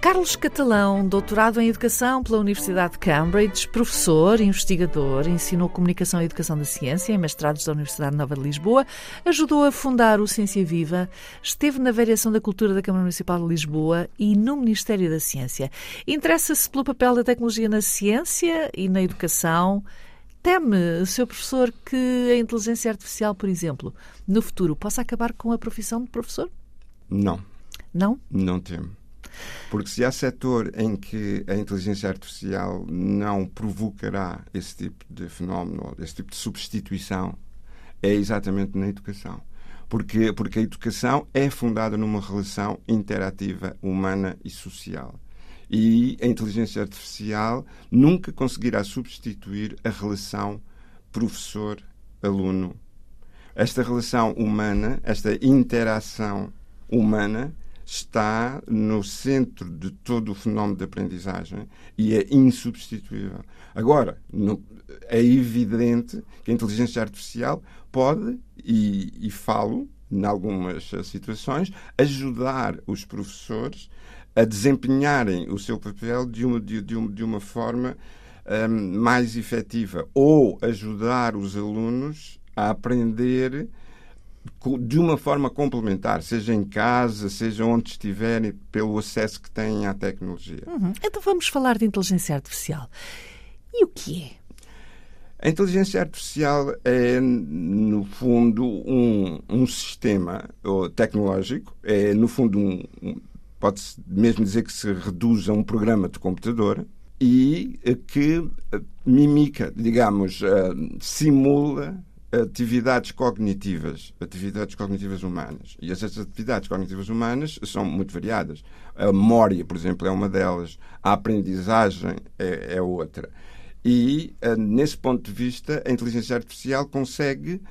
Carlos Catalão, doutorado em Educação pela Universidade de Cambridge, professor, investigador, ensinou Comunicação e Educação da Ciência em mestrados da Universidade Nova de Lisboa, ajudou a fundar o Ciência Viva, esteve na Variação da Cultura da Câmara Municipal de Lisboa e no Ministério da Ciência. Interessa-se pelo papel da tecnologia na ciência e na educação. Teme, seu professor, que a inteligência artificial, por exemplo, no futuro possa acabar com a profissão de professor? Não. Não? Não temo. Porque se há setor em que a inteligência artificial não provocará esse tipo de fenómeno, esse tipo de substituição, é exatamente na educação. Porque, porque a educação é fundada numa relação interativa, humana e social. E a inteligência artificial nunca conseguirá substituir a relação professor-aluno. Esta relação humana, esta interação humana, está no centro de todo o fenómeno de aprendizagem e é insubstituível. Agora, é evidente que a inteligência artificial pode, e, e falo em algumas situações, ajudar os professores a desempenharem o seu papel de uma, de, de uma, de uma forma um, mais efetiva ou ajudar os alunos a aprender de uma forma complementar, seja em casa, seja onde estiverem, pelo acesso que têm à tecnologia. Uhum. Então vamos falar de inteligência artificial. E o que é? A inteligência artificial é, no fundo, um, um sistema tecnológico, é, no fundo, um, um pode-se mesmo dizer que se reduz a um programa de computador e que eh, mimica, digamos, uh, simula atividades cognitivas, atividades cognitivas humanas. E essas atividades cognitivas humanas são muito variadas. A memória, por exemplo, é uma delas. A aprendizagem é, é outra. E, eh, nesse ponto de vista, a inteligência artificial consegue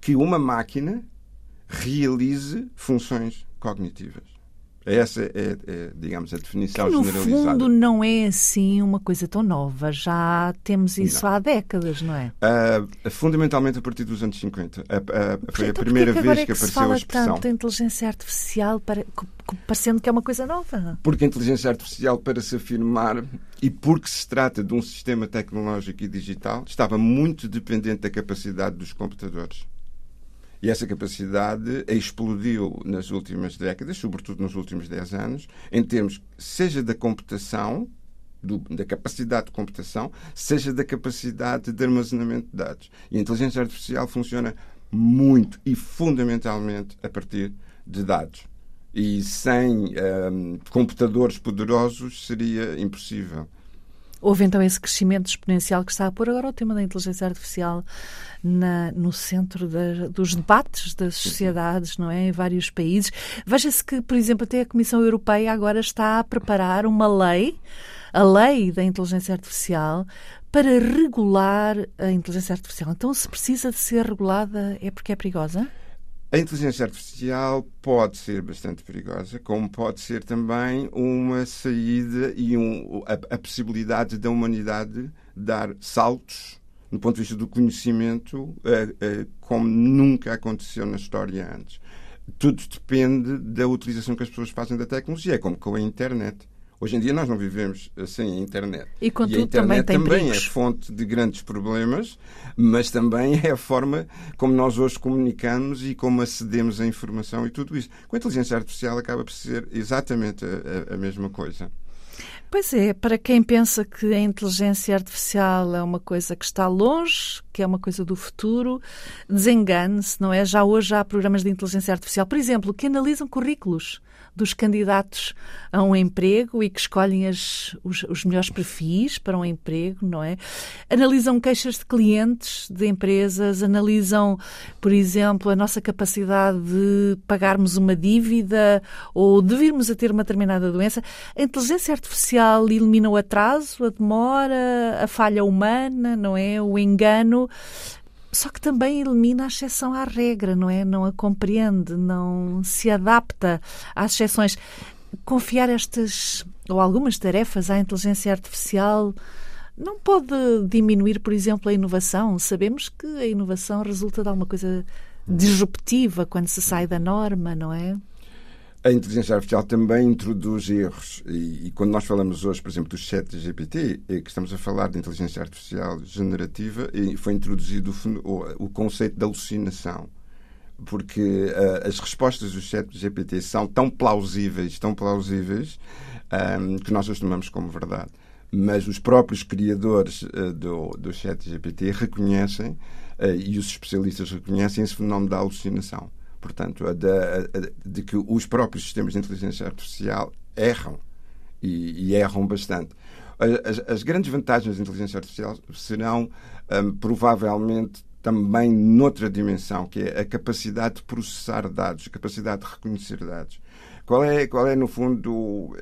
que uma máquina realize funções cognitivas. Essa é, é, digamos, a definição que, no generalizada. No fundo, não é assim uma coisa tão nova. Já temos isso não. há décadas, não é? Uh, fundamentalmente a partir dos anos 50. Uh, uh, foi a primeira que vez é que, que apareceu se fala a expressão. tanto da inteligência artificial, para, parecendo que é uma coisa nova. Porque a inteligência artificial, para se afirmar, e porque se trata de um sistema tecnológico e digital, estava muito dependente da capacidade dos computadores. E essa capacidade explodiu nas últimas décadas, sobretudo nos últimos 10 anos, em termos, seja da computação, do, da capacidade de computação, seja da capacidade de armazenamento de dados. E a inteligência artificial funciona muito e fundamentalmente a partir de dados. E sem um, computadores poderosos seria impossível. Houve então esse crescimento exponencial que está a pôr agora o tema da inteligência artificial na, no centro da, dos debates das sociedades, não é? Em vários países. Veja-se que, por exemplo, até a Comissão Europeia agora está a preparar uma lei, a lei da inteligência artificial, para regular a inteligência artificial. Então, se precisa de ser regulada, é porque é perigosa? A inteligência artificial pode ser bastante perigosa, como pode ser também uma saída e um, a, a, possibilidade da humanidade dar saltos no ponto de vista do conhecimento como nunca aconteceu na história antes. Tudo depende da utilização que as pessoas fazem da tecnologia, como com a internet. Hoje em dia nós não vivemos sem a internet. E, contudo, e a internet também, também é fonte de grandes problemas, mas também é a forma como nós hoje comunicamos e como acedemos à informação e tudo isso. Com a inteligência artificial acaba por ser exatamente a, a, a mesma coisa. Pois é, para quem pensa que a inteligência artificial é uma coisa que está longe, que é uma coisa do futuro, desengane-se, não é? Já hoje há programas de inteligência artificial, por exemplo, que analisam currículos dos candidatos a um emprego e que escolhem as, os, os, melhores perfis para um emprego, não é? Analisam queixas de clientes de empresas, analisam, por exemplo, a nossa capacidade de pagarmos uma dívida ou de virmos a ter uma determinada doença. A inteligência artificial elimina o atraso, a demora, a falha humana, não é? O engano. Só que também elimina a exceção à regra, não é? Não a compreende, não se adapta às exceções. confiar estas ou algumas tarefas à inteligência artificial não pode diminuir, por exemplo, a inovação? Sabemos que a inovação resulta de alguma coisa disruptiva quando se sai da norma, não é? A inteligência artificial também introduz erros. E, e, quando nós falamos hoje, por exemplo, do chat GPT, é que estamos a falar de inteligência artificial generativa e foi introduzido o, o conceito da alucinação. Porque uh, as respostas do chat GPT são tão plausíveis, tão plausíveis, um, que nós as tomamos como verdade. Mas os próprios criadores uh, do, do chat GPT reconhecem, uh, e os especialistas reconhecem, esse fenómeno da alucinação. Portanto, a de, a, de que os próprios sistemas de inteligência artificial erram e, e erram bastante. As, as, grandes vantagens da inteligência artificial serão um, provavelmente também noutra dimensão, que é a capacidade de processar dados, a capacidade de reconhecer dados. Qual é, qual é no fundo,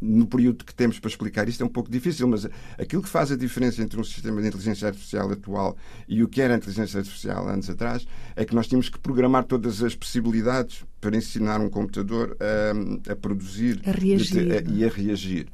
no período que temos para explicar isto é um pouco difícil, mas aquilo que faz a diferença entre um sistema de inteligência artificial atual e o que era a inteligência artificial anos atrás é que nós tínhamos que programar todas as possibilidades para ensinar um computador a, a produzir a reagir, a, e a reagir.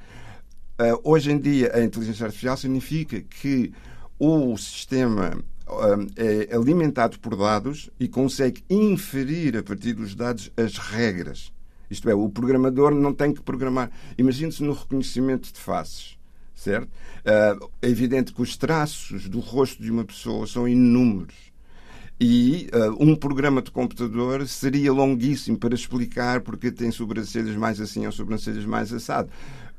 Uh, hoje em dia, a inteligência artificial significa que o sistema uh, é alimentado por dados e consegue inferir a partir dos dados as regras isto é, o programador não tem que programar. Imagine-se no reconhecimento de faces, certo? Uh, é evidente que os traços do rosto de uma pessoa são inúmeros. E uh, um programa de computador seria longuíssimo para explicar porque tem sobrancelhas mais assim ou sobrancelhas mais assado.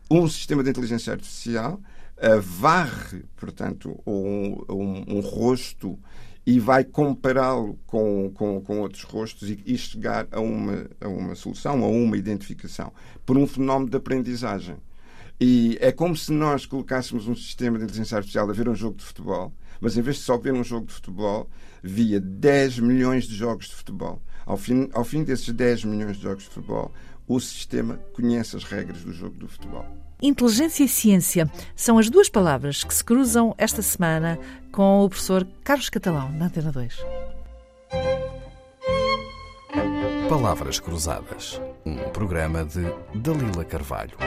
Um sistema de inteligência artificial uh, varre, portanto, um, um, um rosto e vai compará-lo com, com, com, outros rostos e, e, chegar a uma, a uma solução, a uma identificação, por um fenómeno de aprendizagem. E é como se nós colocássemos um sistema de inteligência artificial a ver um jogo de futebol, mas em vez de só ver um jogo de futebol, via 10 milhões de jogos de futebol. Ao fim, ao fim desses 10 milhões de jogos de futebol, o sistema conhece as regras do jogo do futebol. Inteligência e ciência são as duas palavras que se cruzam esta semana com o professor Carlos Catalão, na Antena 2. Palavras Cruzadas, um programa de Dalila Carvalho.